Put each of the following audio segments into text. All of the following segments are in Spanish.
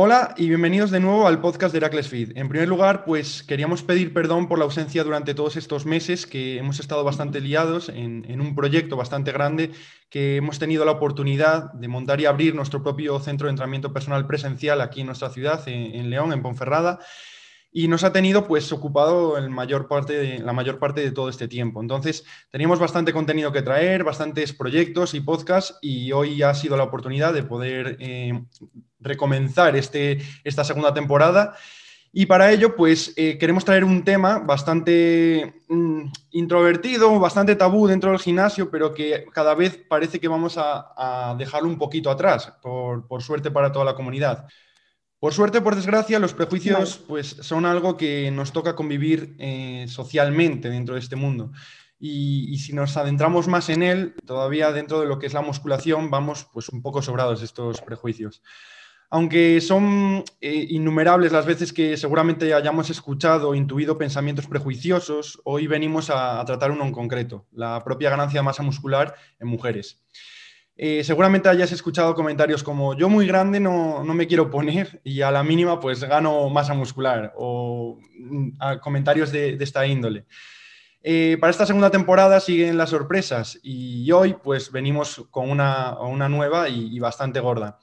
Hola y bienvenidos de nuevo al podcast de Heracles Feed. En primer lugar, pues queríamos pedir perdón por la ausencia durante todos estos meses que hemos estado bastante liados en, un proyecto bastante grande que hemos tenido la oportunidad de montar y abrir nuestro propio centro de entrenamiento personal presencial aquí en nuestra ciudad, en León, en Ponferrada y nos ha tenido pues ocupado la mayor parte de todo este tiempo. Entonces, teníamos bastante contenido que traer, bastantes proyectos y podcasts y hoy ha sido la oportunidad de poder eh, recomenzar este, esta segunda temporada. Y para ello, pues eh, queremos traer un tema bastante mm, introvertido, bastante tabú dentro del gimnasio, pero que cada vez parece que vamos a, dejarlo un poquito atrás, por, por suerte para toda la comunidad. Por suerte, por desgracia, los prejuicios pues, son algo que nos toca convivir eh, socialmente dentro de este mundo. Y, si nos adentramos más en él, todavía dentro de lo que es la musculación, vamos pues, un poco sobrados estos prejuicios. Aunque son eh, innumerables las veces que seguramente hayamos escuchado o intuido pensamientos prejuiciosos, hoy venimos a tratar uno en concreto, la propia ganancia de masa muscular en mujeres. Eh, seguramente hayas escuchado comentarios como yo muy grande no, me quiero poner y a la mínima pues gano masa muscular o mm, comentarios de, esta índole. Eh, para esta segunda temporada siguen las sorpresas y hoy pues venimos con una, nueva y, bastante gorda.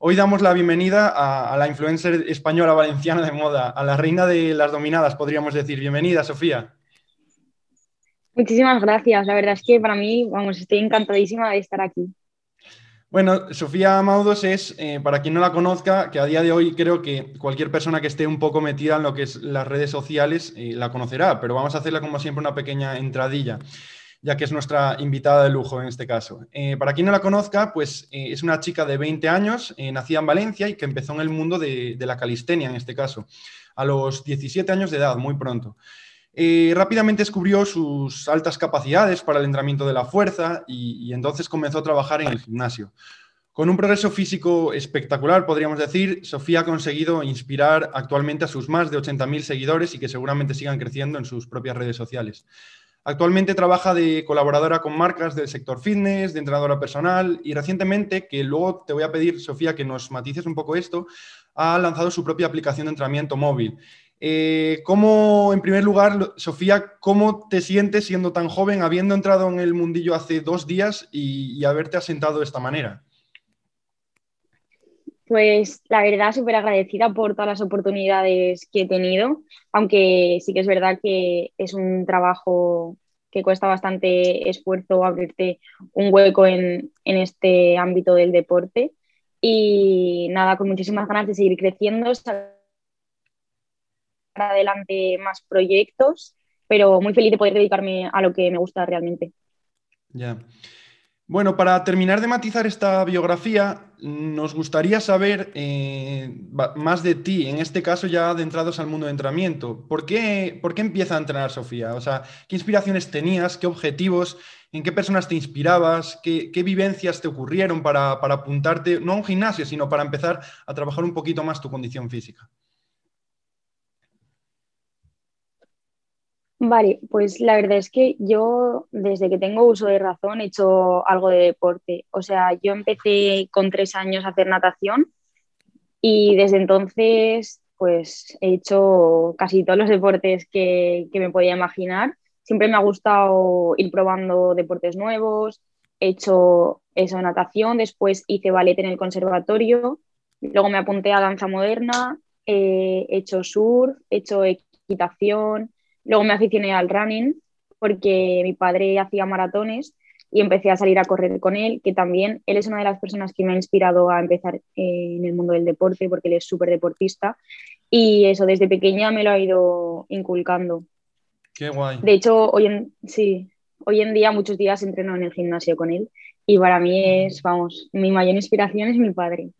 Hoy damos la bienvenida a, a, la influencer española valenciana de moda, a la reina de las dominadas, podríamos decir. Bienvenida, Sofía. Muchísimas gracias. La verdad es que para mí, vamos, estoy encantadísima de estar aquí. Bueno, Sofía Maudos es, eh, para quien no la conozca, que a día de hoy creo que cualquier persona que esté un poco metida en lo que es las redes sociales eh, la conocerá, pero vamos a hacerla como siempre una pequeña entradilla, ya que es nuestra invitada de lujo en este caso. Eh, para quien no la conozca, pues es una chica de 20 años, nacida en Valencia y que empezó en el mundo de, de la calistenia en este caso, a los 17 años de edad, muy pronto. Eh, rápidamente descubrió sus altas capacidades para el entrenamiento de la fuerza y, entonces comenzó a trabajar en el gimnasio. Con un progreso físico espectacular, podríamos decir, Sofía ha conseguido inspirar actualmente a sus más de 80.000 seguidores y que seguramente sigan creciendo en sus propias redes sociales. Actualmente trabaja de colaboradora con marcas del sector fitness, de entrenadora personal y recientemente, que luego te voy a pedir, Sofía, que nos matices un poco esto, ha lanzado su propia aplicación de entrenamiento móvil eh, ¿Cómo, en primer lugar, Sofía, cómo te sientes siendo tan joven, habiendo entrado en el mundillo hace dos días y, haberte asentado de esta manera? Pues la verdad, súper agradecida por todas las oportunidades que he tenido, aunque sí que es verdad que es un trabajo que cuesta bastante esfuerzo abrirte un hueco en, en este ámbito del deporte. Y nada, con muchísimas ganas de seguir creciendo, adelante más proyectos, pero muy feliz de poder dedicarme a lo que me gusta realmente. Ya. Bueno, para terminar de matizar esta biografía, nos gustaría saber eh, más de ti, en este caso ya adentrados al mundo de entrenamiento. ¿Por qué, ¿Por qué empieza a entrenar Sofía? O sea, ¿qué inspiraciones tenías? ¿Qué objetivos? ¿En qué personas te inspirabas? ¿Qué, vivencias te ocurrieron para, para apuntarte, no a un gimnasio, sino para empezar a trabajar un poquito más tu condición física? Vale, pues la verdad es que yo desde que tengo uso de razón he hecho algo de deporte. O sea, yo empecé con tres años a hacer natación y desde entonces pues he hecho casi todos los deportes que, me podía imaginar. Siempre me ha gustado ir probando deportes nuevos. He hecho eso, natación, después hice ballet en el conservatorio, luego me apunté a danza moderna, he hecho surf, he hecho equitación Luego me aficioné al running porque mi padre hacía maratones y empecé a salir a correr con él, que también él es una de las personas que me ha inspirado a empezar eh, en el mundo del deporte porque él es súper deportista y eso desde pequeña me lo ha ido inculcando. Qué guay. De hecho, hoy en, sí, hoy en día muchos días entreno en el gimnasio con él y para mí es, vamos, mi mayor inspiración es mi padre.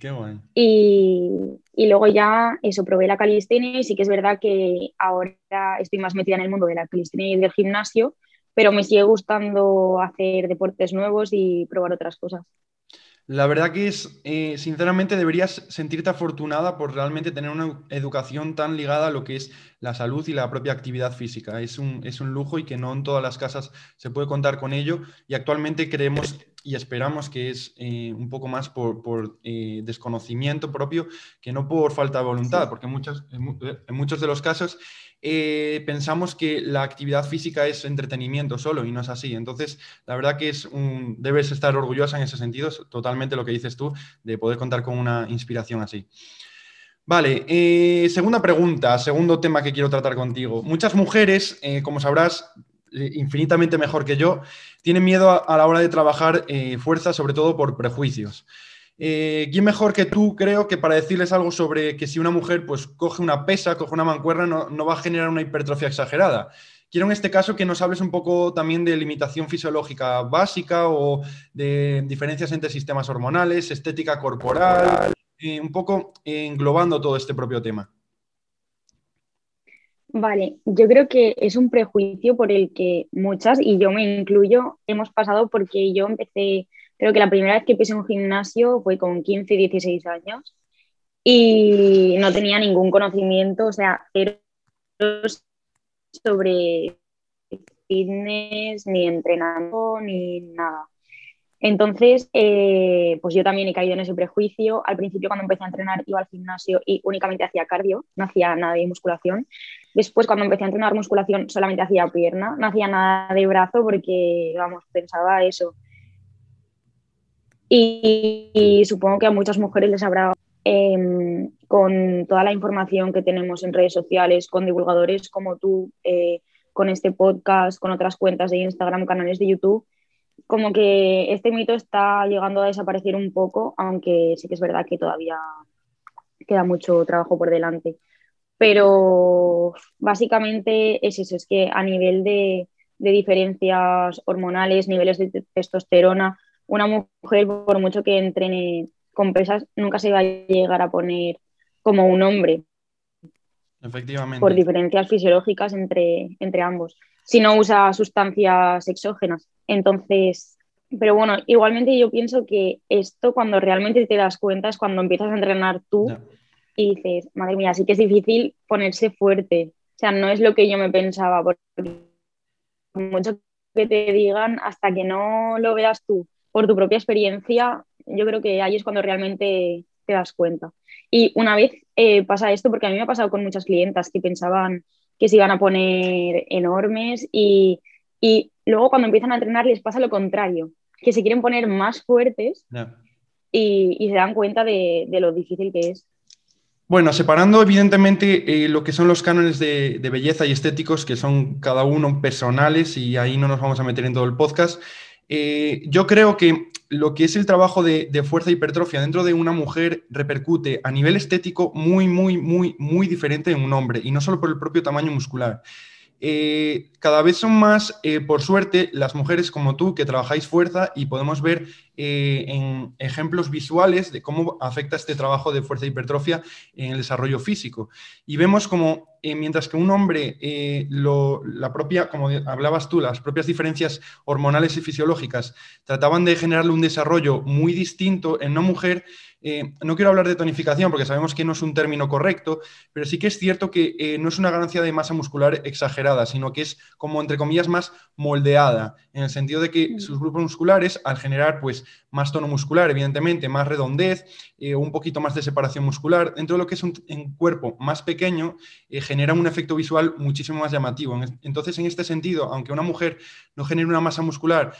Qué bueno. Y, y, luego ya eso, probé la calistenia y sí que es verdad que ahora estoy más metida en el mundo de la calistenia y del gimnasio, pero me sigue gustando hacer deportes nuevos y probar otras cosas. La verdad que es, eh, sinceramente, deberías sentirte afortunada por realmente tener una educación tan ligada a lo que es la salud y la propia actividad física. Es un, es un lujo y que no en todas las casas se puede contar con ello. Y actualmente creemos y esperamos que es eh, un poco más por, por eh, desconocimiento propio que no por falta de voluntad, porque muchos, en muchos de los casos eh, pensamos que la actividad física es entretenimiento solo y no es así. Entonces, la verdad que es debes estar orgullosa en ese sentido, es totalmente lo que dices tú, de poder contar con una inspiración así. Vale, eh, segunda pregunta, segundo tema que quiero tratar contigo. Muchas mujeres, eh, como sabrás, infinitamente mejor que yo, tienen miedo a, la hora de trabajar fuerza, sobre todo por prejuicios. Eh, ¿Quién mejor que tú, creo, que para decirles algo sobre que si una mujer pues, coge una pesa, coge una mancuerna, no, va a generar una hipertrofia exagerada? Quiero en este caso que nos hables un poco también de limitación fisiológica básica o de diferencias entre sistemas hormonales, estética corporal, eh, un poco englobando todo este propio tema. Vale, yo creo que es un prejuicio por el que muchas, y yo me incluyo, hemos pasado porque yo empecé Creo que la primera vez que pisé un gimnasio fue con 15, 16 años y no tenía ningún conocimiento, o sea, cero sobre fitness, ni entrenamiento, ni nada. Entonces, eh, pues yo también he caído en ese prejuicio. Al principio, cuando empecé a entrenar, iba al gimnasio y únicamente hacía cardio, no hacía nada de musculación. Después, cuando empecé a entrenar musculación, solamente hacía pierna, no hacía nada de brazo porque, vamos, pensaba eso, y, supongo que a muchas mujeres les habrá, em, con toda la información que tenemos en redes sociales, con divulgadores como tú, eh, con este podcast, con otras cuentas de Instagram, canales de YouTube, como que este mito está llegando a desaparecer un poco, aunque sí que es verdad que todavía queda mucho trabajo por delante. Pero básicamente es eso, es que a nivel de, de diferencias hormonales, niveles de testosterona, una mujer, por mucho que entrene con pesas, nunca se va a llegar a poner como un hombre. Efectivamente. Por diferencias fisiológicas entre, entre ambos. Si no usa sustancias exógenas. Entonces, pero bueno, igualmente yo pienso que esto cuando realmente te das cuenta es cuando empiezas a entrenar tú y dices, madre mía, sí que es difícil ponerse fuerte. O sea, no es lo que yo me pensaba, porque mucho que te digan, hasta que no lo veas tú por tu propia experiencia, yo creo que ahí es cuando realmente te das cuenta. Y una vez eh, pasa esto, porque a mí me ha pasado con muchas clientas que pensaban que se iban a poner enormes y, y luego cuando empiezan a entrenar les pasa lo contrario, que se quieren poner más fuertes y, y, se dan cuenta de, de, lo difícil que es. Bueno, separando evidentemente eh, lo que son los cánones de, de, belleza y estéticos, que son cada uno personales y ahí no nos vamos a meter en todo el podcast, eh, yo creo que lo que es el trabajo de, de, fuerza hipertrofia dentro de una mujer repercute a nivel estético muy, muy, muy, muy diferente en un hombre, y no solo por el propio tamaño muscular. Eh, cada vez son más, eh, por suerte, las mujeres como tú que trabajáis fuerza y podemos ver eh, en ejemplos visuales de cómo afecta este trabajo de fuerza hipertrofia en el desarrollo físico. Y vemos como mientras que un hombre, la propia, como hablabas tú, las propias diferencias hormonales y fisiológicas trataban de generarle un desarrollo muy distinto en una mujer, eh, no quiero hablar de tonificación porque sabemos que no es un término correcto, pero sí que es cierto que eh, no es una ganancia de masa muscular exagerada, sino que es como, entre comillas, más moldeada, en el sentido de que sus grupos musculares, al generar pues, más tono muscular, evidentemente, más redondez, eh, un poquito más de separación muscular, dentro de lo que es un, cuerpo más pequeño, genera un efecto visual muchísimo más llamativo. Entonces, en este sentido, aunque una mujer no genere una masa muscular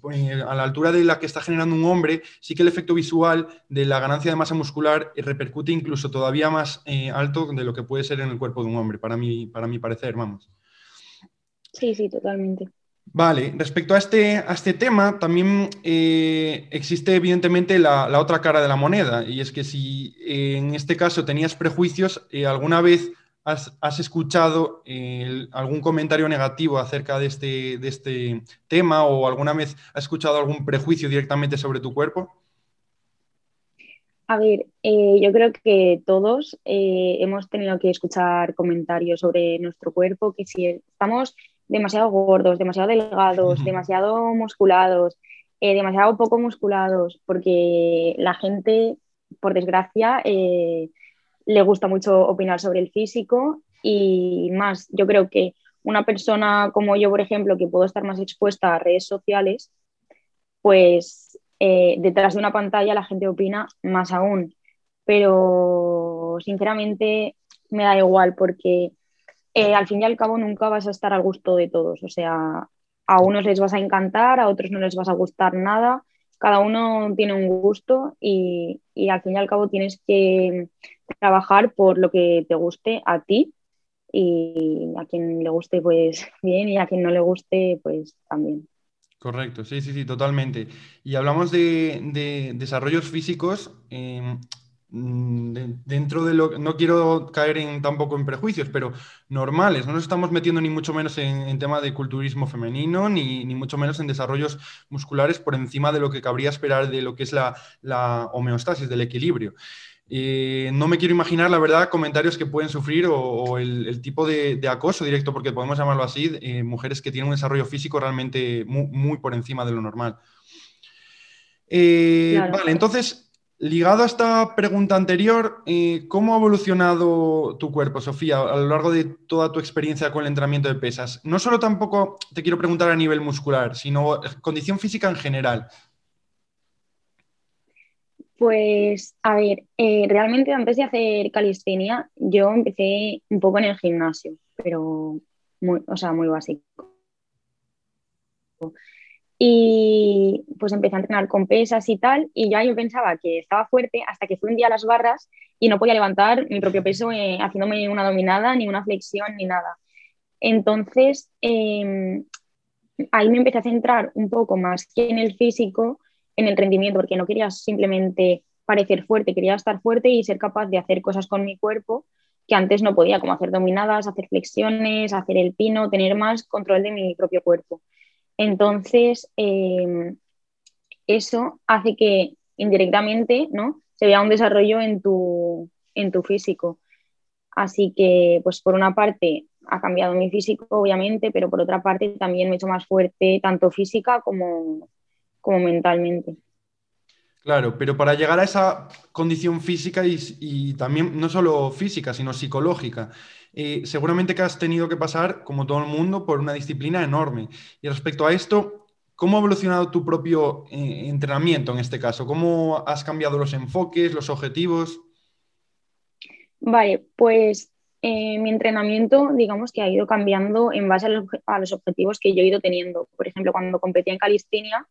pues, a la altura de la que está generando un hombre, sí que el efecto visual de la ganancia de masa muscular repercute incluso todavía más eh, alto de lo que puede ser en el cuerpo de un hombre, para mi, para mi parecer, vamos. Sí, sí, totalmente. Vale, respecto a este, a este tema, también eh, existe evidentemente la, la, otra cara de la moneda, y es que si eh, en este caso tenías prejuicios, alguna vez has, escuchado algún comentario negativo acerca de este, de este tema o alguna vez has escuchado algún prejuicio directamente sobre tu cuerpo? A ver, eh, yo creo que todos eh, hemos tenido que escuchar comentarios sobre nuestro cuerpo, que si estamos demasiado gordos, demasiado delgados, demasiado musculados, eh, demasiado poco musculados, porque la gente, por desgracia, le gusta mucho opinar sobre el físico y más, yo creo que una persona como yo, por ejemplo, que puedo estar más expuesta a redes sociales, pues eh, detrás de una pantalla la gente opina más aún. Pero sinceramente me da igual porque eh, al fin y al cabo nunca vas a estar al gusto de todos. O sea, a unos les vas a encantar, a otros no les vas a gustar nada. Cada uno tiene un gusto y, y al fin y al cabo tienes que trabajar por lo que te guste a ti y a quien le guste pues bien y a quien no le guste pues también. Correcto, sí, sí, sí, totalmente. Y hablamos de, desarrollos físicos. Em, dentro de lo no quiero caer en tampoco en prejuicios, pero normales. No nos estamos metiendo ni mucho menos en, tema de culturismo femenino, ni, ni, mucho menos en desarrollos musculares por encima de lo que cabría esperar de lo que es la, la homeostasis, del equilibrio. Eh, no me quiero imaginar, la verdad, comentarios que pueden sufrir o, el, tipo de, acoso directo, porque podemos llamarlo así, eh, mujeres que tienen un desarrollo físico realmente muy, por encima de lo normal. Eh, vale, entonces, ligado a esta pregunta anterior, ¿cómo ha evolucionado tu cuerpo, Sofía, a lo largo de toda tu experiencia con el entrenamiento de pesas? No solo tampoco te quiero preguntar a nivel muscular, sino condición física en general. Pues, a ver, eh, realmente antes de hacer calistenia, yo empecé un poco en el gimnasio, pero o sea, muy básico. Y pues empecé a entrenar con pesas y tal, y ya yo pensaba que estaba fuerte hasta que fui un día a las barras y no podía levantar mi propio peso eh, haciéndome una dominada, ni una flexión, ni nada. Entonces, em, ahí me empecé a centrar un poco más que en el físico en el rendimiento, porque no quería simplemente parecer fuerte, quería estar fuerte y ser capaz de hacer cosas con mi cuerpo que antes no podía, como hacer dominadas, hacer flexiones, hacer el pino, tener más control de mi propio cuerpo. Entonces, em, eso hace que indirectamente ¿no? se vea un desarrollo en tu, en tu físico. Así que, pues por una parte, ha cambiado mi físico, obviamente, pero por otra parte también me he hecho más fuerte, tanto física como, como mentalmente. Claro, pero para llegar a esa condición física y, también no solo física, sino psicológica, eh, seguramente que has tenido que pasar, como todo el mundo, por una disciplina enorme. Y respecto a esto, ¿cómo ha evolucionado tu propio eh, entrenamiento en este caso? ¿Cómo has cambiado los enfoques, los objetivos? Vale, pues eh, mi entrenamiento, digamos que ha ido cambiando en base a los, a los, objetivos que yo he ido teniendo. Por ejemplo, cuando competía en calistenia,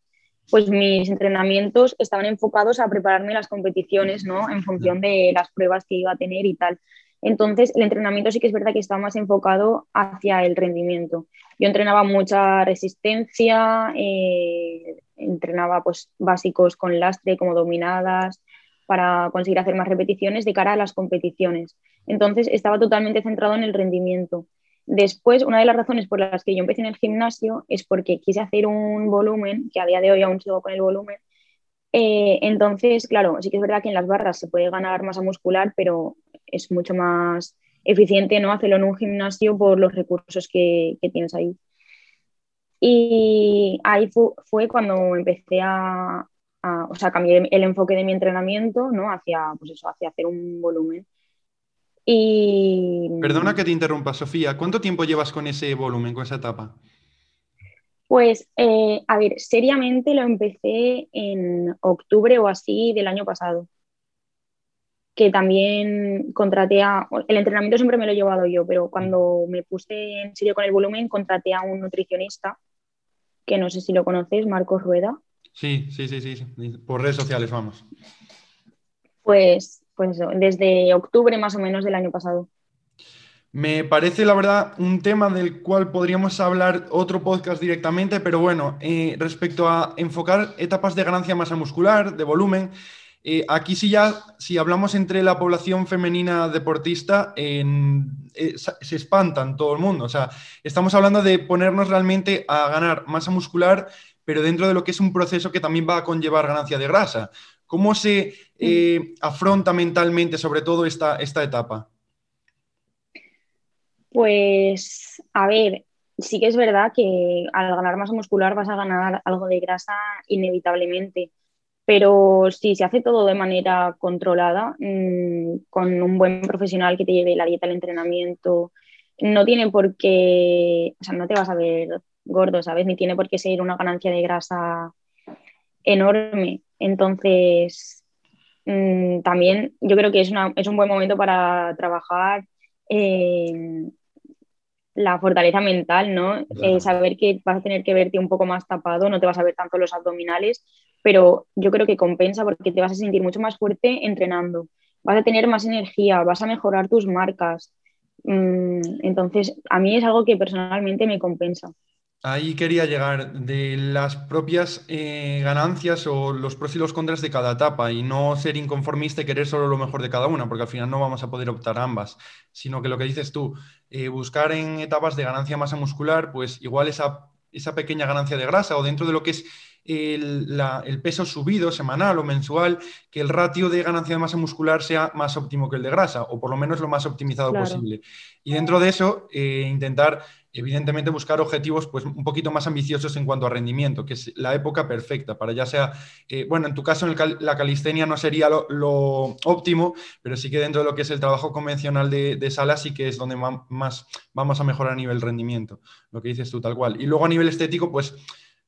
pues mis entrenamientos estaban enfocados a prepararme las competiciones, ¿no? En función de las pruebas que iba a tener y tal. Entonces, el entrenamiento sí que es verdad que estaba más enfocado hacia el rendimiento. Yo entrenaba mucha resistencia, eh, entrenaba pues básicos con lastre como dominadas para conseguir hacer más repeticiones de cara a las competiciones. Entonces, estaba totalmente centrado en el rendimiento. Después, una de las razones por las que yo empecé en el gimnasio es porque quise hacer un volumen, que a día de hoy aún sigo con el volumen. Eh, entonces, claro, sí que es verdad que en las barras se puede ganar masa muscular, pero es mucho más eficiente ¿no? hacerlo en un gimnasio por los recursos que, tienes ahí. Y ahí fue, cuando empecé a, o sea, cambié el enfoque de mi entrenamiento ¿no? hacia, pues eso, hacia hacer un volumen. Y... Perdona que te interrumpa, Sofía. ¿Cuánto tiempo llevas con ese volumen, con esa etapa? Pues, eh, a ver, seriamente lo empecé en octubre o así del año pasado. Que también contraté a. El entrenamiento siempre me lo he llevado yo, pero cuando me puse en serio con el volumen, contraté a un nutricionista, que no sé si lo conoces, Marcos Rueda. Sí, sí, sí, sí. Por redes sociales, vamos. Pues pues desde octubre más o menos del año pasado. Me parece, la verdad, un tema del cual podríamos hablar otro podcast directamente, pero bueno, eh, respecto a enfocar etapas de ganancia masa muscular, de volumen, eh, aquí sí ya, si hablamos entre la población femenina deportista, eh, se espantan todo el mundo. O sea, estamos hablando de ponernos realmente a ganar masa muscular, pero dentro de lo que es un proceso que también va a conllevar ganancia de grasa ¿Cómo se eh, afronta mentalmente sobre todo esta, esta etapa? Pues, a ver, sí que es verdad que al ganar masa muscular vas a ganar algo de grasa inevitablemente, pero si se hace todo de manera controlada, mm, con un buen profesional que te lleve la dieta, el entrenamiento, no tiene por qué, o sea, no te vas a ver gordo, ¿sabes? Ni tiene por qué ser una ganancia de grasa enorme. Entonces, mm, también yo creo que es, es, un buen momento para trabajar la fortaleza mental, ¿no? Eh, saber que vas a tener que verte un poco más tapado, no te vas a ver tanto los abdominales, pero yo creo que compensa porque te vas a sentir mucho más fuerte entrenando, vas a tener más energía, vas a mejorar tus marcas. Mm, entonces, a mí es algo que personalmente me compensa. Ahí quería llegar de las propias eh, ganancias o los pros y los contras de cada etapa y no ser inconformista y querer solo lo mejor de cada una, porque al final no vamos a poder optar ambas, sino que lo que dices tú, eh, buscar en etapas de ganancia masa muscular, pues igual esa, esa pequeña ganancia de grasa o dentro de lo que es el, peso subido semanal o mensual, que el ratio de ganancia de masa muscular sea más óptimo que el de grasa, o por lo menos lo más optimizado posible. Y dentro de eso, eh, intentar, evidentemente, buscar objetivos pues, un poquito más ambiciosos en cuanto a rendimiento, que es la época perfecta para ya sea, eh, bueno, en tu caso la calistenia no sería lo, óptimo, pero sí que dentro de lo que es el trabajo convencional de, de sala sí que es donde más vamos a mejorar a nivel rendimiento, lo que dices tú tal cual. Y luego a nivel estético, pues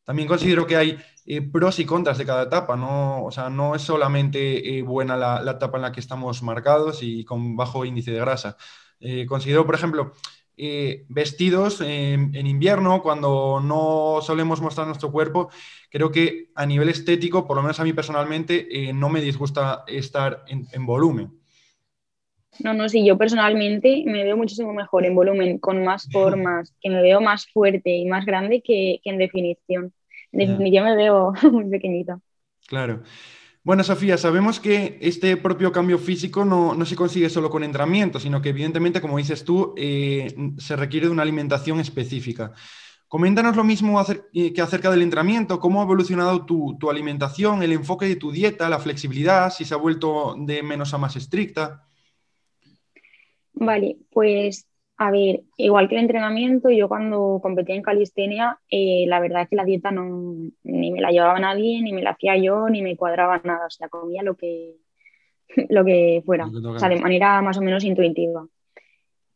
también considero que hay eh, pros y contras de cada etapa, ¿no? O sea, no es solamente eh, buena la, etapa en la que estamos marcados y con bajo índice de grasa. Eh, considero, por ejemplo, vestidos en, invierno, cuando no solemos mostrar nuestro cuerpo, creo que a nivel estético, por lo menos a mí personalmente, no me disgusta estar en, volumen. No, no, sí, yo personalmente me veo muchísimo mejor en volumen, con más formas, que me veo más fuerte y más grande que en definición. Yo me veo muy pequeñita. Claro. Bueno, Sofía, sabemos que este propio cambio físico no, se consigue solo con entrenamiento, sino que evidentemente, como dices tú, eh, se requiere de una alimentación específica. Coméntanos lo mismo eh, que acerca del entrenamiento, cómo ha evolucionado tu, tu, alimentación, el enfoque de tu dieta, la flexibilidad, si se ha vuelto de menos a más estricta. Vale, pues a ver, igual que el entrenamiento, yo cuando competía en calistenia, eh, la verdad es que la dieta no, ni me la llevaba nadie, ni me la hacía yo, ni me cuadraba nada, o sea, comía lo que, lo que fuera, o sea, de manera más o menos intuitiva.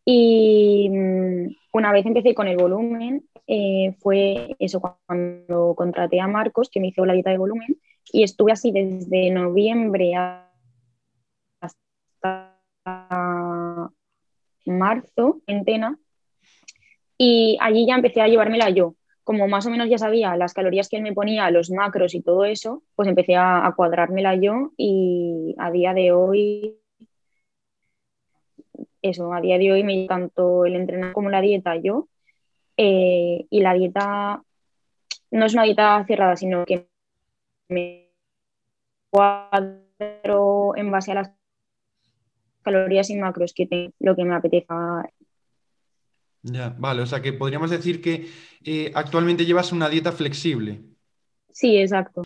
Y mm, una vez empecé con el volumen, eh, fue eso cuando contraté a Marcos, que me hizo la dieta de volumen, y estuve así desde noviembre hasta marzo en Tena y allí ya empecé a llevármela yo. Como más o menos ya sabía las calorías que él me ponía, los macros y todo eso, pues empecé a, cuadrármela yo y a día de hoy, eso, a día de hoy me tanto el entrenar como la dieta yo. Eh, y la dieta no es una dieta cerrada, sino que me cuadro en base a las calorías y macros que tengo, lo que me apetezca. Ya, vale, o sea que podríamos decir que eh, actualmente llevas una dieta flexible. Sí, exacto.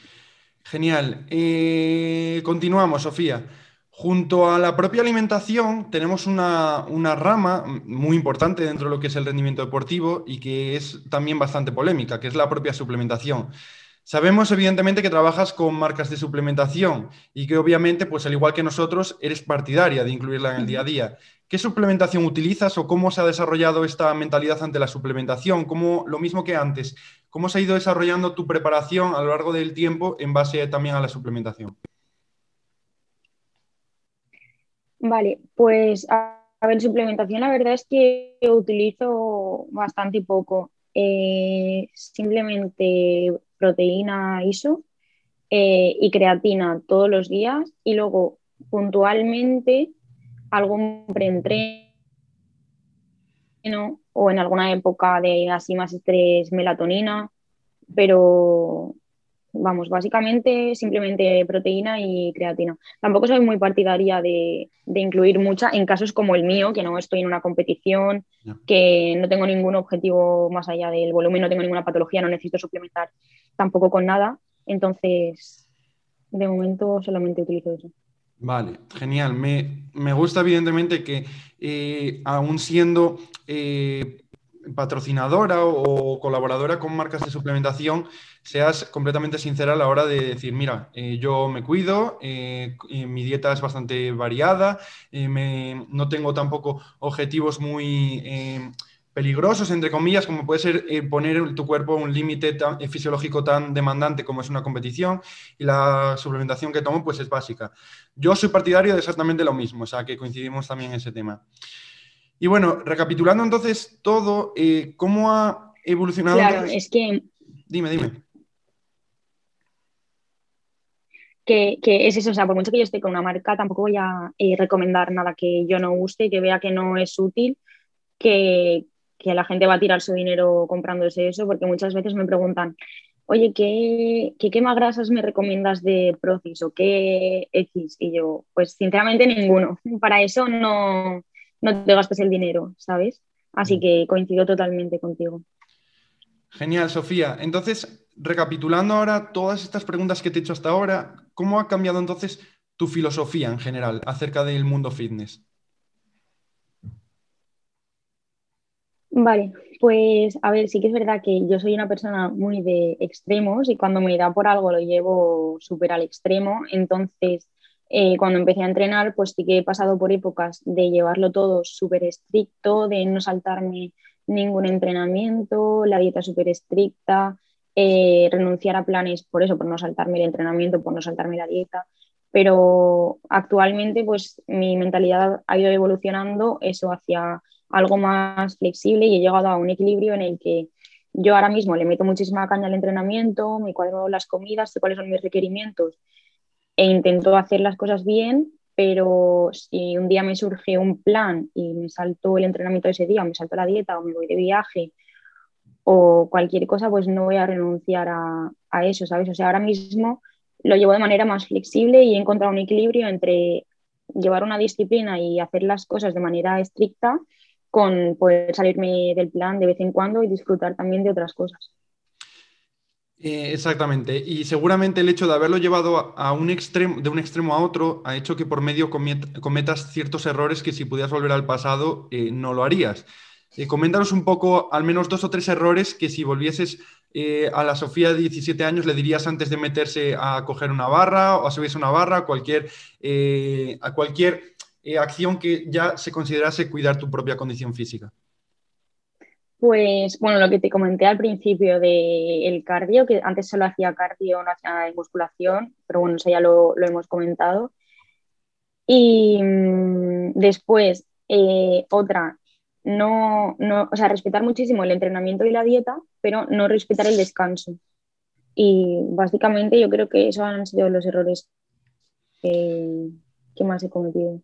Genial. Eh, continuamos, Sofía. Junto a la propia alimentación tenemos una, una, rama muy importante dentro de lo que es el rendimiento deportivo y que es también bastante polémica, que es la propia suplementación. Sabemos, evidentemente, que trabajas con marcas de suplementación y que, obviamente, pues al igual que nosotros, eres partidaria de incluirla en el día a día. ¿Qué suplementación utilizas o cómo se ha desarrollado esta mentalidad ante la suplementación? ¿Cómo, lo mismo que antes, ¿cómo se ha ido desarrollando tu preparación a lo largo del tiempo en base también a la suplementación? Vale, pues a ver, suplementación la verdad es que utilizo bastante poco. Eh, simplemente proteína ISO eh, y creatina todos los días y luego puntualmente algún preentreno o en alguna época de así más estrés melatonina, pero vamos, básicamente simplemente proteína y creatina. Tampoco soy muy partidaria de, incluir mucha en casos como el mío, que no estoy en una competición, que no tengo ningún objetivo más allá del volumen, no tengo ninguna patología, no necesito suplementar tampoco con nada. Entonces, de momento solamente utilizo eso. Vale, genial. Me, gusta evidentemente que eh, aún siendo eh, patrocinadora o, colaboradora con marcas de suplementación, seas completamente sincera a la hora de decir, mira, eh, yo me cuido, mi dieta es bastante variada, no tengo tampoco objetivos muy peligrosos, entre comillas, como puede ser eh, poner tu cuerpo un límite eh, fisiológico tan demandante como es una competición y la suplementación que tomo pues es básica. Yo soy partidario de exactamente lo mismo, o sea que coincidimos también en ese tema. Y bueno, recapitulando entonces todo, eh, ¿cómo ha evolucionado? Claro, es que... Dime, dime. Que, que, es eso, o sea, por mucho que yo esté con una marca, tampoco voy a recomendar nada que yo no guste, que vea que no es útil, que, que la gente va a tirar su dinero comprándose eso, porque muchas veces me preguntan, oye, ¿qué, qué más grasas me recomiendas de Procis o qué X? Y yo, pues sinceramente ninguno. Para eso no, no te gastes el dinero, ¿sabes? Así mm. que coincido totalmente contigo. Genial, Sofía. Entonces, recapitulando ahora todas estas preguntas que te he hecho hasta ahora, ¿cómo ha cambiado entonces tu filosofía en general acerca del mundo fitness? Vale, pues a ver, sí que es verdad que yo soy una persona muy de extremos y cuando me da por algo lo llevo súper al extremo. Entonces, eh, cuando empecé a entrenar, pues sí que he pasado por épocas de llevarlo todo súper estricto, de no saltarme ningún entrenamiento, la dieta súper estricta, eh, renunciar a planes por eso, por no saltarme el entrenamiento, por no saltarme la dieta. Pero actualmente, pues mi mentalidad ha ido evolucionando eso hacia algo más flexible y he llegado a un equilibrio en el que yo ahora mismo le meto muchísima caña al entrenamiento, me cuadro las comidas, sé cuáles son mis requerimientos e intento hacer las cosas bien, pero si un día me surge un plan y me salto el entrenamiento de ese día, o me salto la dieta o me voy de viaje o cualquier cosa, pues no voy a renunciar a, a eso, ¿sabes? O sea, ahora mismo lo llevo de manera más flexible y he encontrado un equilibrio entre llevar una disciplina y hacer las cosas de manera estricta con poder salirme del plan de vez en cuando y disfrutar también de otras cosas. Eh, exactamente. Y seguramente el hecho de haberlo llevado a un extremo, de un extremo a otro ha hecho que por medio cometas ciertos errores que si pudieras volver al pasado eh, no lo harías. Eh, coméntanos un poco, al menos dos o tres errores que si volvieses a la Sofía de 17 años le dirías antes de meterse a coger una barra o a subirse una barra, a cualquier acción que ya se considerase cuidar tu propia condición física? Pues bueno, lo que te comenté al principio del cardio, que antes solo hacía cardio, no hacía musculación, pero bueno, eso ya lo, hemos comentado. Y mm, después, eh, otra, no, no, o sea, respetar muchísimo el entrenamiento y la dieta, pero no respetar el descanso. Y básicamente yo creo que esos han sido los errores que más he cometido.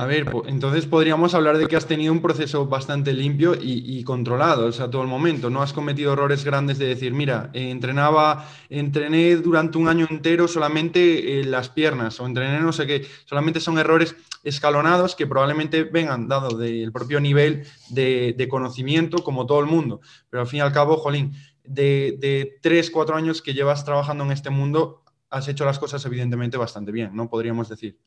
A ver, entonces podríamos hablar de que has tenido un proceso bastante limpio y, controlado, o sea, todo el momento. No has cometido errores grandes de decir, mira, eh, entrenaba, entrené durante un año entero solamente eh, las piernas o entrené no sé qué. Solamente son errores escalonados que probablemente vengan dado del propio nivel de, conocimiento como todo el mundo. Pero al fin y al cabo, Jolín, de, de tres, cuatro años que llevas trabajando en este mundo, has hecho las cosas evidentemente bastante bien, ¿no? Podríamos decir.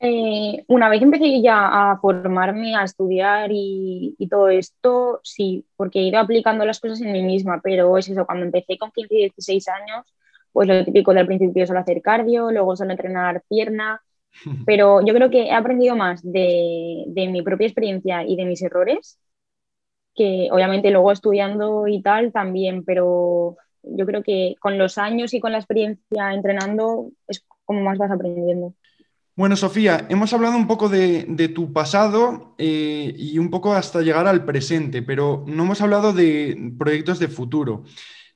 Eh, una vez empecé ya a formarme, a estudiar y, todo esto, sí, porque he ido aplicando las cosas en mí misma, pero es eso, cuando empecé con 15 y 16 años, pues lo típico del principio solo hacer cardio, luego solo entrenar pierna, pero yo creo que he aprendido más de, de mi propia experiencia y de mis errores, que obviamente luego estudiando y tal también, pero yo creo que con los años y con la experiencia entrenando es como más vas aprendiendo. Bueno, Sofía, hemos hablado un poco de, tu pasado eh, y un poco hasta llegar al presente, pero no hemos hablado de proyectos de futuro.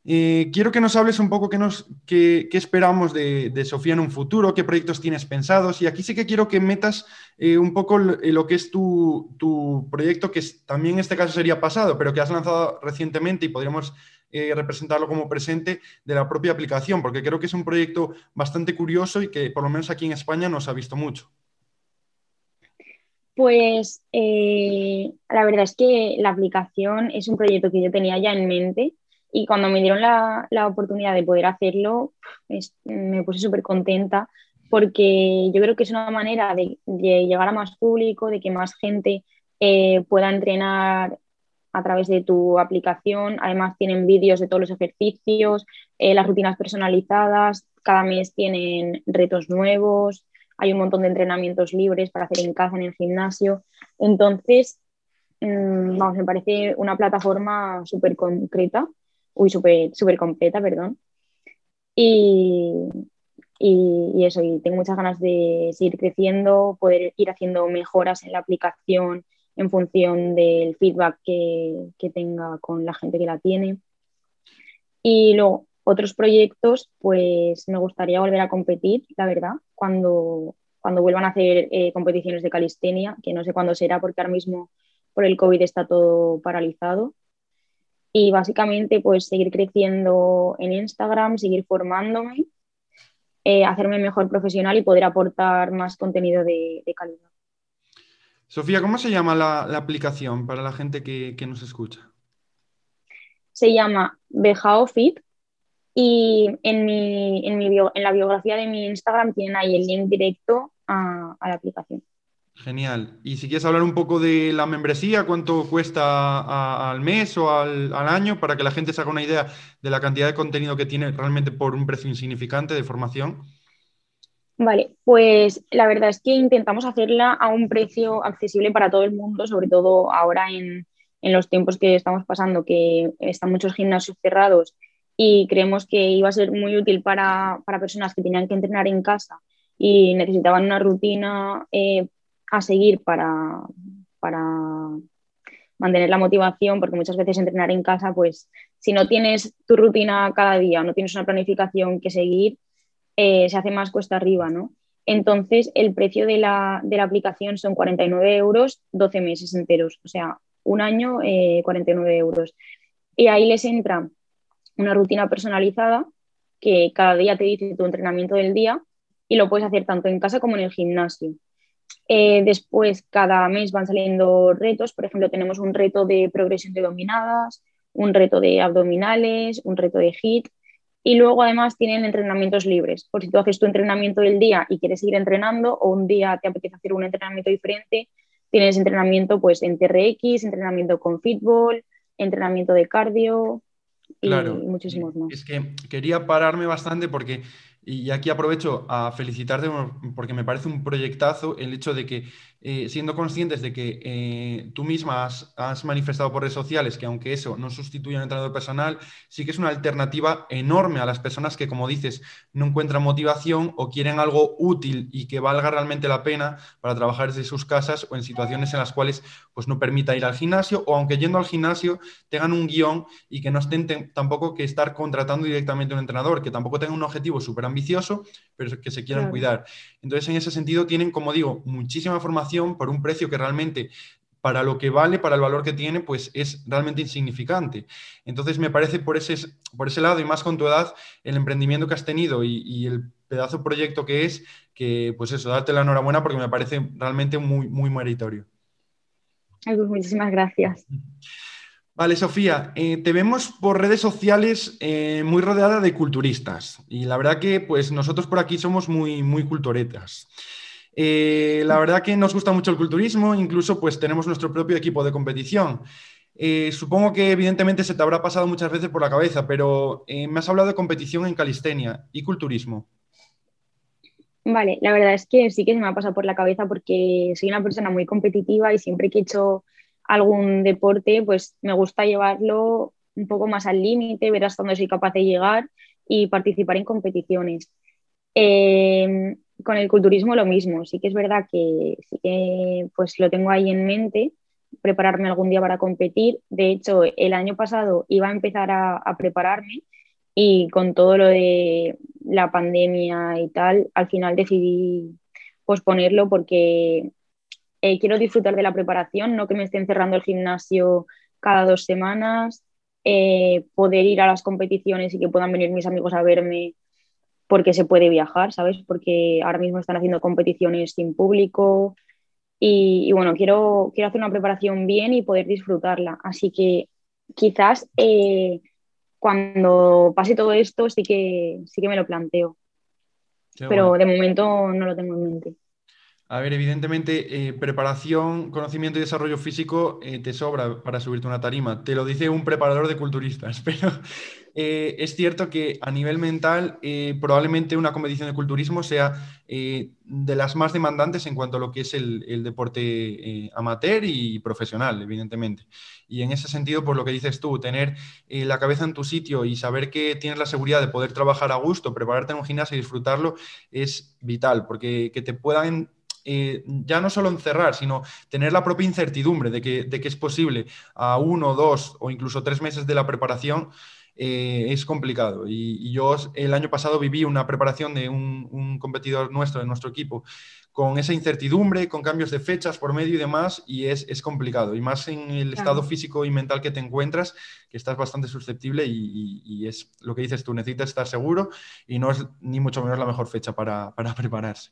Eh, quiero que nos hables un poco qué, nos, esperamos de, Sofía en un futuro, qué proyectos tienes pensados. Y aquí sí que quiero que metas eh, un poco lo, que es tu, tu, proyecto, que también en este caso sería pasado, pero que has lanzado recientemente y podríamos eh, representarlo como presente de la propia aplicación, porque creo que es un proyecto bastante curioso y que por lo menos aquí en España no se ha visto mucho. Pues eh, la verdad es que la aplicación es un proyecto que yo tenía ya en mente Y cuando me dieron la, la oportunidad de poder hacerlo, me puse súper contenta porque yo creo que es una manera de, de, llegar a más público, de que más gente eh, pueda entrenar a través de tu aplicación. Además tienen vídeos de todos los ejercicios, eh, las rutinas personalizadas, cada mes tienen retos nuevos, hay un montón de entrenamientos libres para hacer en casa, en el gimnasio. Entonces, mmm, vamos, me parece una plataforma súper concreta, uy, super completa, perdón. Y, y, y, eso, y tengo muchas ganas de seguir creciendo, poder ir haciendo mejoras en la aplicación en función del feedback que, que tenga con la gente que la tiene. Y luego, otros proyectos, pues me gustaría volver a competir, la verdad, cuando, cuando vuelvan a hacer eh, competiciones de calistenia, que no sé cuándo será porque ahora mismo por el COVID está todo paralizado. Y básicamente, pues seguir creciendo en Instagram, seguir formándome, eh, hacerme mejor profesional y poder aportar más contenido de, de calidad. Sofía, ¿cómo se llama la, la aplicación para la gente que, que, nos escucha? Se llama Bejao Fit y en, mi, en, mi bio, en, la biografía de mi Instagram tienen ahí el link directo a, a, la aplicación. Genial. Y si quieres hablar un poco de la membresía, cuánto cuesta a, al mes o al, al, año, para que la gente se haga una idea de la cantidad de contenido que tiene realmente por un precio insignificante de formación. Vale, pues la verdad es que intentamos hacerla a un precio accesible para todo el mundo, sobre todo ahora en, en los tiempos que estamos pasando, que están muchos gimnasios cerrados y creemos que iba a ser muy útil para, para personas que tenían que entrenar en casa y necesitaban una rutina eh, a seguir para, para mantener la motivación, porque muchas veces entrenar en casa, pues si no tienes tu rutina cada día, no tienes una planificación que seguir, eh, se hace más cuesta arriba, ¿no? Entonces, el precio de la, de la, aplicación son 49 euros, 12 meses enteros, o sea, un año, eh, 49 euros. Y ahí les entra una rutina personalizada que cada día te dice tu entrenamiento del día y lo puedes hacer tanto en casa como en el gimnasio. Eh, después, cada mes van saliendo retos, por ejemplo, tenemos un reto de progresión de dominadas, un reto de abdominales, un reto de HIIT y luego además tienen entrenamientos libres. Por si tú haces tu entrenamiento del día y quieres seguir entrenando o un día te apetece hacer un entrenamiento diferente, tienes entrenamiento pues en TRX, entrenamiento con fútbol, entrenamiento de cardio y, claro. y muchísimos más. Es que quería pararme bastante porque y aquí aprovecho a felicitarte porque me parece un proyectazo el hecho de que, eh, siendo conscientes de que eh, tú misma has, has, manifestado por redes sociales que aunque eso no sustituye a un entrenador personal, sí que es una alternativa enorme a las personas que, como dices, no encuentran motivación o quieren algo útil y que valga realmente la pena para trabajar desde sus casas o en situaciones en las cuales pues, no permita ir al gimnasio o aunque yendo al gimnasio tengan un guion y que no estén tampoco que estar contratando directamente a un entrenador, que tampoco tengan un objetivo súper ambicioso, pero que se quieran claro. cuidar. Entonces, en ese sentido, tienen, como digo, muchísima formación por un precio que realmente para lo que vale, para el valor que tiene, pues es realmente insignificante. Entonces, me parece por ese, por ese lado, y más con tu edad, el emprendimiento que has tenido y, y el pedazo de proyecto que es, que pues eso, darte la enhorabuena porque me parece realmente muy, muy meritorio. Ay, pues muchísimas gracias. Vale, Sofía, eh, te vemos por redes sociales eh, muy rodeada de culturistas y la verdad que pues nosotros por aquí somos muy, muy culturetas. Eh, la verdad que nos gusta mucho el culturismo, incluso pues tenemos nuestro propio equipo de competición. Eh, supongo que evidentemente se te habrá pasado muchas veces por la cabeza, pero eh, me has hablado de competición en calistenia y culturismo. Vale, la verdad es que sí que se me ha pasado por la cabeza porque soy una persona muy competitiva y siempre que he hecho algún deporte, pues me gusta llevarlo un poco más al límite, ver hasta dónde soy capaz de llegar y participar en competiciones. Con el culturismo lo mismo, sí que es verdad que sí pues lo tengo ahí en mente, prepararme algún día para competir. De hecho, el año pasado iba a empezar a, prepararme y con todo lo de la pandemia y tal, al final decidí posponerlo porque eh, quiero disfrutar de la preparación, no que me esté encerrando el gimnasio cada dos semanas, eh, poder ir a las competiciones y que puedan venir mis amigos a verme porque se puede viajar, ¿sabes? Porque ahora mismo están haciendo competiciones sin público y, y bueno, quiero, quiero hacer una preparación bien y poder disfrutarla. Así que quizás eh, cuando pase todo esto sí que, sí que me lo planteo. Pero de momento no lo tengo en mente. A ver, evidentemente, eh, preparación, conocimiento y desarrollo físico eh, te sobra para subirte una tarima. Te lo dice un preparador de culturistas, pero eh, es cierto que a nivel mental, probablemente una competición de culturismo sea de las más demandantes en cuanto a lo que es el, deporte amateur y profesional, evidentemente. Y en ese sentido, por lo que dices tú, tener la cabeza en tu sitio y saber que tienes la seguridad de poder trabajar a gusto, prepararte en un gimnasio y disfrutarlo, es vital, porque que te puedan eh, ya no solo encerrar, sino tener la propia incertidumbre de que, de que es posible a uno, dos o incluso tres meses de la preparación, eh, es complicado. Y, yo el año pasado viví una preparación de un, competidor nuestro, de nuestro equipo, con esa incertidumbre, con cambios de fechas por medio y demás, y es, complicado. Y más en el estado físico y mental que te encuentras, que estás bastante susceptible y, es lo que dices tú, necesitas estar seguro y no es ni mucho menos la mejor fecha para prepararse.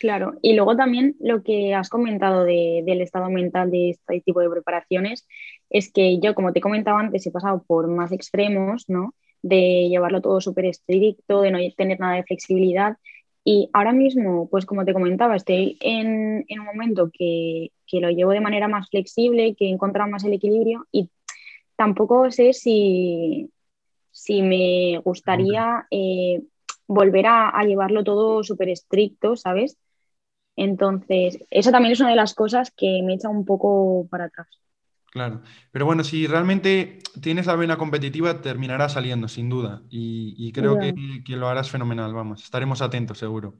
Claro, y luego también lo que has comentado del estado mental de este tipo de preparaciones es que yo, como te he comentado antes, he pasado por más extremos, ¿no? De llevarlo todo súper estricto, de no tener nada de flexibilidad. Y ahora mismo, pues como te comentaba, estoy en, un momento que, lo llevo de manera más flexible, que he encontrado más el equilibrio y tampoco sé si, si me gustaría eh, volver a, a, llevarlo todo súper estricto, ¿sabes? Entonces, eso también es una de las cosas que me echa un poco para atrás. Claro, pero bueno, si realmente tienes la vena competitiva, terminará saliendo, sin duda. Y, creo que, lo harás fenomenal, vamos, estaremos atentos, seguro.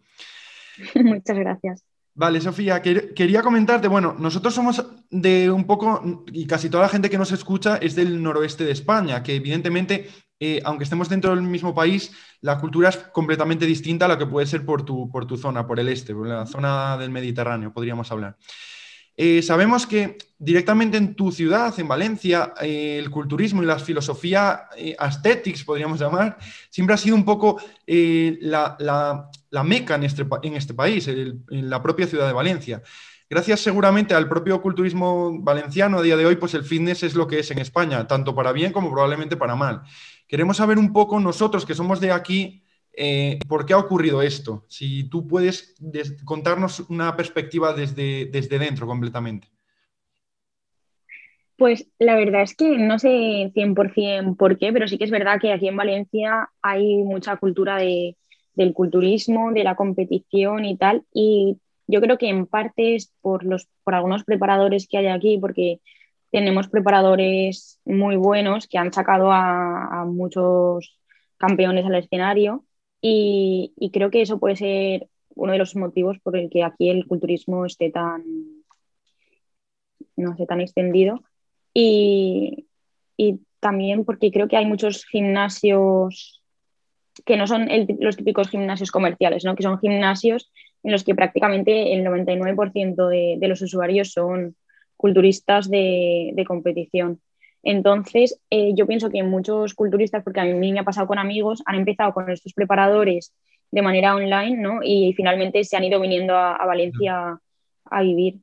Muchas gracias. Vale, Sofía, quería comentarte, bueno, nosotros somos de un poco, y casi toda la gente que nos escucha es del noroeste de España, que evidentemente eh, aunque estemos dentro del mismo país, la cultura es completamente distinta a la que puede ser por tu, por tu zona, por el este, por la zona del Mediterráneo, podríamos hablar. Eh, sabemos que directamente en tu ciudad, en Valencia, eh, el culturismo y la filosofía aesthetics, podríamos llamar, siempre ha sido un poco la, la, meca en este, en este país, en la propia ciudad de Valencia gracias seguramente al propio culturismo valenciano a día de hoy, pues el fitness es lo que es en España, tanto para bien como probablemente para mal. Queremos saber un poco nosotros que somos de aquí, eh, ¿por qué ha ocurrido esto? Si tú puedes contarnos una perspectiva desde, desde dentro completamente. Pues la verdad es que no sé 100% por qué, pero sí que es verdad que aquí en Valencia hay mucha cultura del culturismo, de la competición y tal. Y yo creo que en parte es por, los, por algunos preparadores que hay aquí, porque tenemos preparadores muy buenos que han sacado a, muchos campeones al escenario y, creo que eso puede ser uno de los motivos por el que aquí el culturismo esté tan, no sé, tan extendido. Y, también porque creo que hay muchos gimnasios que no son los típicos gimnasios comerciales, ¿no? que son gimnasios en los que prácticamente el 99% de los usuarios son culturistas de, competición. Entonces, eh, yo pienso que muchos culturistas, porque a mí me ha pasado con amigos, han empezado con estos preparadores de manera online, ¿no? Y finalmente se han ido viniendo a Valencia a vivir.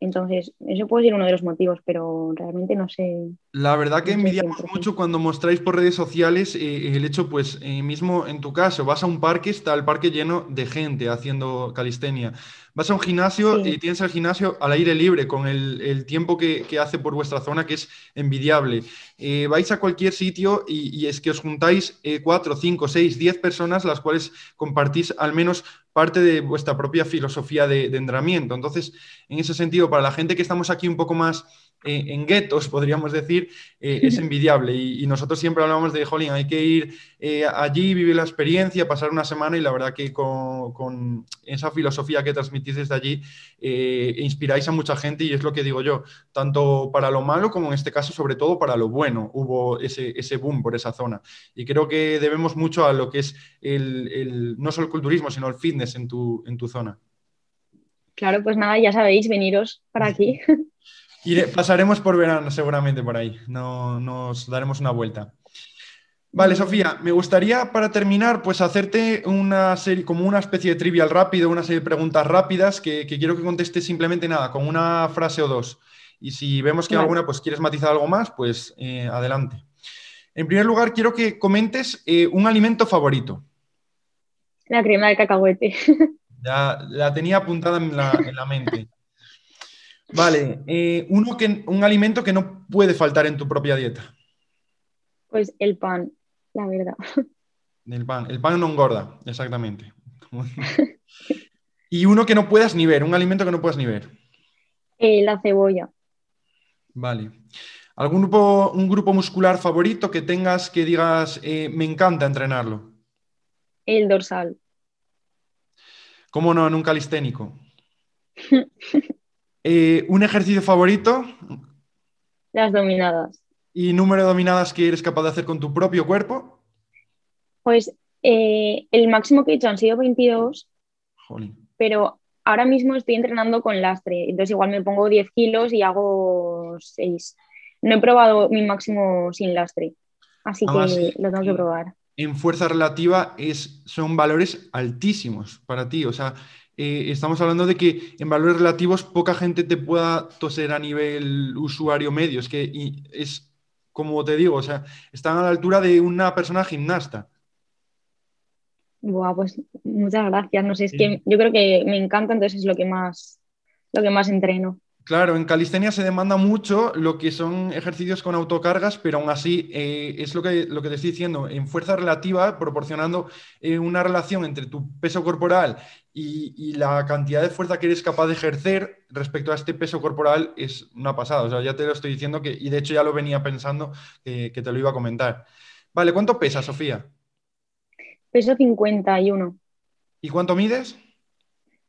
Entonces, eso puede ser uno de los motivos, pero realmente no sé. La verdad que envidiamos mucho cuando mostráis por redes sociales eh, el hecho, pues, eh, mismo en tu caso, vas a un parque, está el parque lleno de gente haciendo calistenia. Vas a un gimnasio y tienes el gimnasio al aire libre, con el, tiempo que, hace por vuestra zona, que es envidiable. Eh, vais a cualquier sitio y, es que os juntáis cuatro, cinco, seis, diez personas, las cuales compartís al menos parte de vuestra propia filosofía de, de entrenamiento. Entonces, en ese sentido, para la gente que estamos aquí un poco más en guetos, podríamos decir, eh, es envidiable. Y, nosotros siempre hablamos de, jolín, hay que ir eh, allí, vivir la experiencia, pasar una semana y la verdad que con, esa filosofía que transmitís desde allí, inspiráis a mucha gente y es lo que digo yo, tanto para lo malo como en este caso, sobre todo para lo bueno, hubo ese, ese boom por esa zona. Y creo que debemos mucho a lo que es el, no solo el culturismo, sino el fitness en tu, en tu zona. Claro, pues nada, ya sabéis, veniros para aquí. pasaremos por verano seguramente por ahí, no, nos daremos una vuelta. Vale, Sofía, me gustaría para terminar, pues hacerte una serie, como una especie de trivial rápido, una serie de preguntas rápidas que, quiero que contestes simplemente nada, con una frase o dos. Y si vemos que alguna, pues quieres matizar algo más, pues eh, adelante. En primer lugar, quiero que comentes eh, un alimento favorito. La crema de cacahuete. Ya la tenía apuntada en la, mente. Vale, eh, uno que, un alimento que no puede faltar en tu propia dieta. Pues el pan, la verdad. El pan, el pan no engorda, exactamente. y uno que no puedas ni ver, un alimento que no puedas ni ver. Eh, la cebolla. Vale. ¿Algún grupo, un grupo muscular favorito que tengas que digas, eh, me encanta entrenarlo? El dorsal. ¿Cómo no en un calisténico? Eh, ¿Un ejercicio favorito? Las dominadas. ¿Y número de dominadas que eres capaz de hacer con tu propio cuerpo? Pues eh, el máximo que he hecho han sido 22, pero ahora mismo estoy entrenando con lastre, entonces igual me pongo 10 kilos y hago 6. No he probado mi máximo sin lastre, así que lo tengo que probar. En fuerza relativa es, son valores altísimos para ti, o sea, eh, estamos hablando de que en valores relativos poca gente te pueda toser a nivel usuario medio, es que es, como te digo, o sea, están a la altura de una persona gimnasta. Buah, pues muchas gracias. No sé, es que yo creo que me encanta, entonces es lo que más, lo que más entreno. Claro, en calistenia se demanda mucho lo que son ejercicios con autocargas, pero aún así eh, es lo que, lo que te estoy diciendo, en fuerza relativa, proporcionando eh, una relación entre tu peso corporal y, la cantidad de fuerza que eres capaz de ejercer respecto a este peso corporal es una pasada. O sea, ya te lo estoy diciendo que, y de hecho ya lo venía pensando que, que te lo iba a comentar. Vale, ¿cuánto pesa, Sofía? Peso 51. ¿Y cuánto mides?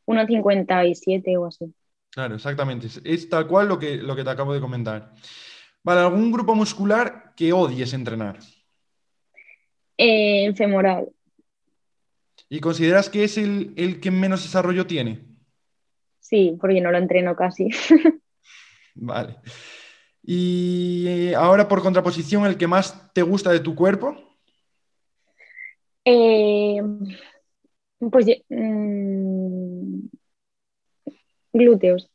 1,57 o así. Claro, exactamente. Es, tal cual lo que, lo que te acabo de comentar. Vale, ¿algún grupo muscular que odies entrenar? Eh, el femoral. ¿Y consideras que es el, el, que menos desarrollo tiene? Sí, porque no lo entreno casi. vale. Y eh, ahora, por contraposición, el que más te gusta de tu cuerpo? Eh, pues mm, glúteos.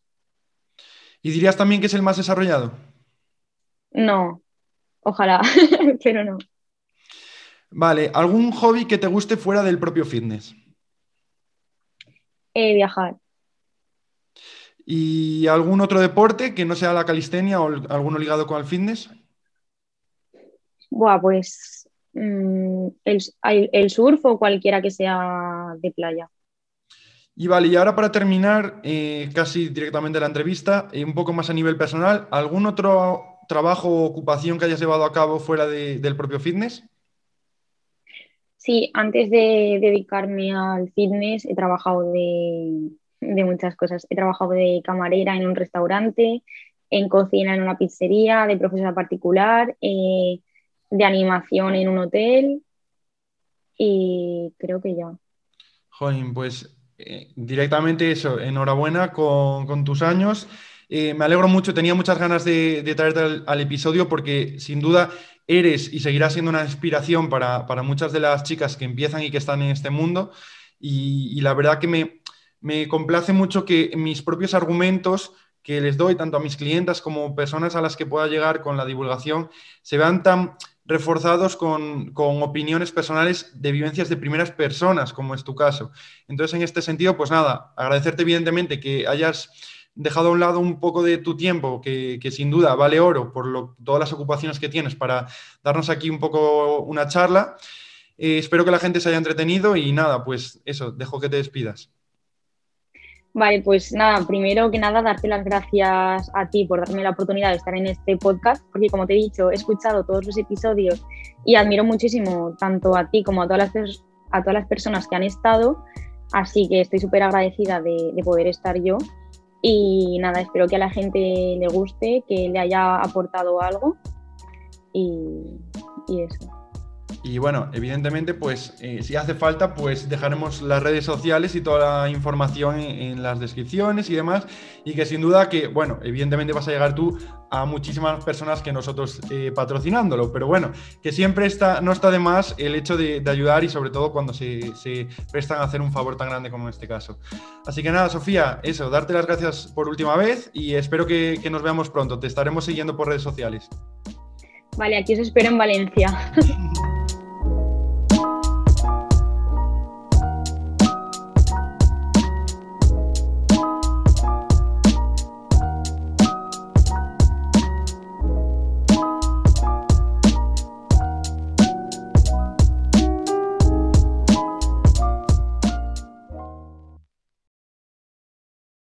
¿Y dirías también que es el más desarrollado? No, ojalá, pero no. Vale, ¿algún hobby que te guste fuera del propio fitness? Eh, viajar. ¿Y algún otro deporte que no sea la calistenia o alguno ligado con el fitness? Buah, pues Mm, el, surf o cualquiera que sea de playa. Y vale, y ahora para terminar, eh, casi directamente la entrevista, eh, un poco más a nivel personal, ¿algún otro trabajo o ocupación que hayas llevado a cabo fuera del propio fitness? Sí, antes de dedicarme al fitness he trabajado de, muchas cosas. He trabajado de camarera en un restaurante, en cocina en una pizzería, de profesora particular, eh, de animación en un hotel y creo que ya. Joder, pues eh, directamente eso, enhorabuena con, tus años. Eh, me alegro mucho, tenía muchas ganas de, traerte al, episodio porque sin duda eres y seguirás siendo una inspiración para, muchas de las chicas que empiezan y que están en este mundo. Y, la verdad que me, me complace mucho que mis propios argumentos que les doy tanto a mis clientas como personas a las que pueda llegar con la divulgación se vean tan reforzados con, opiniones personales de vivencias de primeras personas, como es tu caso. Entonces, en este sentido, pues nada, agradecerte evidentemente que hayas dejado a un lado un poco de tu tiempo, que, sin duda vale oro por todas las ocupaciones que tienes para darnos aquí un poco una charla. Eh, espero que la gente se haya entretenido y nada, pues eso, dejo que te despidas. Vale, pues nada, primero que nada, darte las gracias a ti por darme la oportunidad de estar en este podcast, porque como te he dicho, he escuchado todos los episodios y admiro muchísimo tanto a ti como a todas las, a todas las personas que han estado, así que estoy súper agradecida de, poder estar yo. Y nada, espero que a la gente le guste, que le haya aportado algo y eso. Y bueno, evidentemente, pues eh, si hace falta, pues dejaremos las redes sociales y toda la información en, las descripciones y demás. Y que sin duda que, bueno, evidentemente vas a llegar tú a muchísimas personas que nosotros eh, patrocinándolo. Pero bueno, que siempre está, no está de más el hecho de, ayudar y sobre todo cuando se, prestan a hacer un favor tan grande como en este caso. Así que nada, Sofía, eso, darte las gracias por última vez y espero que, que nos veamos pronto. Te estaremos siguiendo por redes sociales. Vale, aquí os espero en Valencia.